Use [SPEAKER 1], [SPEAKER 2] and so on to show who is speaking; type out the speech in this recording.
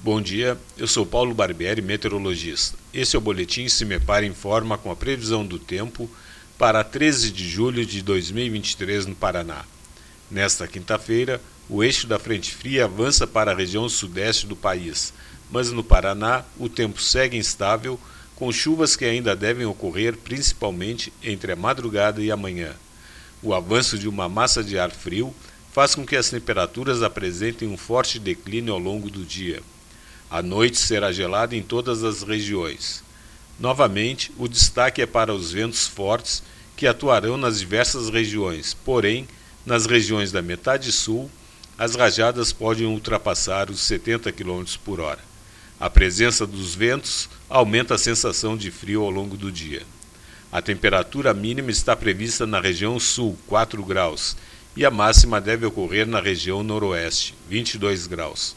[SPEAKER 1] Bom dia, eu sou Paulo Barbieri, meteorologista. Esse é o boletim Cimepar Informa com a previsão do tempo para 13 de julho de 2023 no Paraná. Nesta quinta-feira, o eixo da frente fria avança para a região sudeste do país, mas no Paraná o tempo segue instável, com chuvas que ainda devem ocorrer principalmente entre a madrugada e amanhã. O avanço de uma massa de ar frio faz com que as temperaturas apresentem um forte declínio ao longo do dia. A noite será gelada em todas as regiões. Novamente, o destaque é para os ventos fortes que atuarão nas diversas regiões, porém, nas regiões da metade sul, as rajadas podem ultrapassar os 70 km por hora. A presença dos ventos aumenta a sensação de frio ao longo do dia. A temperatura mínima está prevista na região sul, 4 graus, e a máxima deve ocorrer na região noroeste, 22 graus.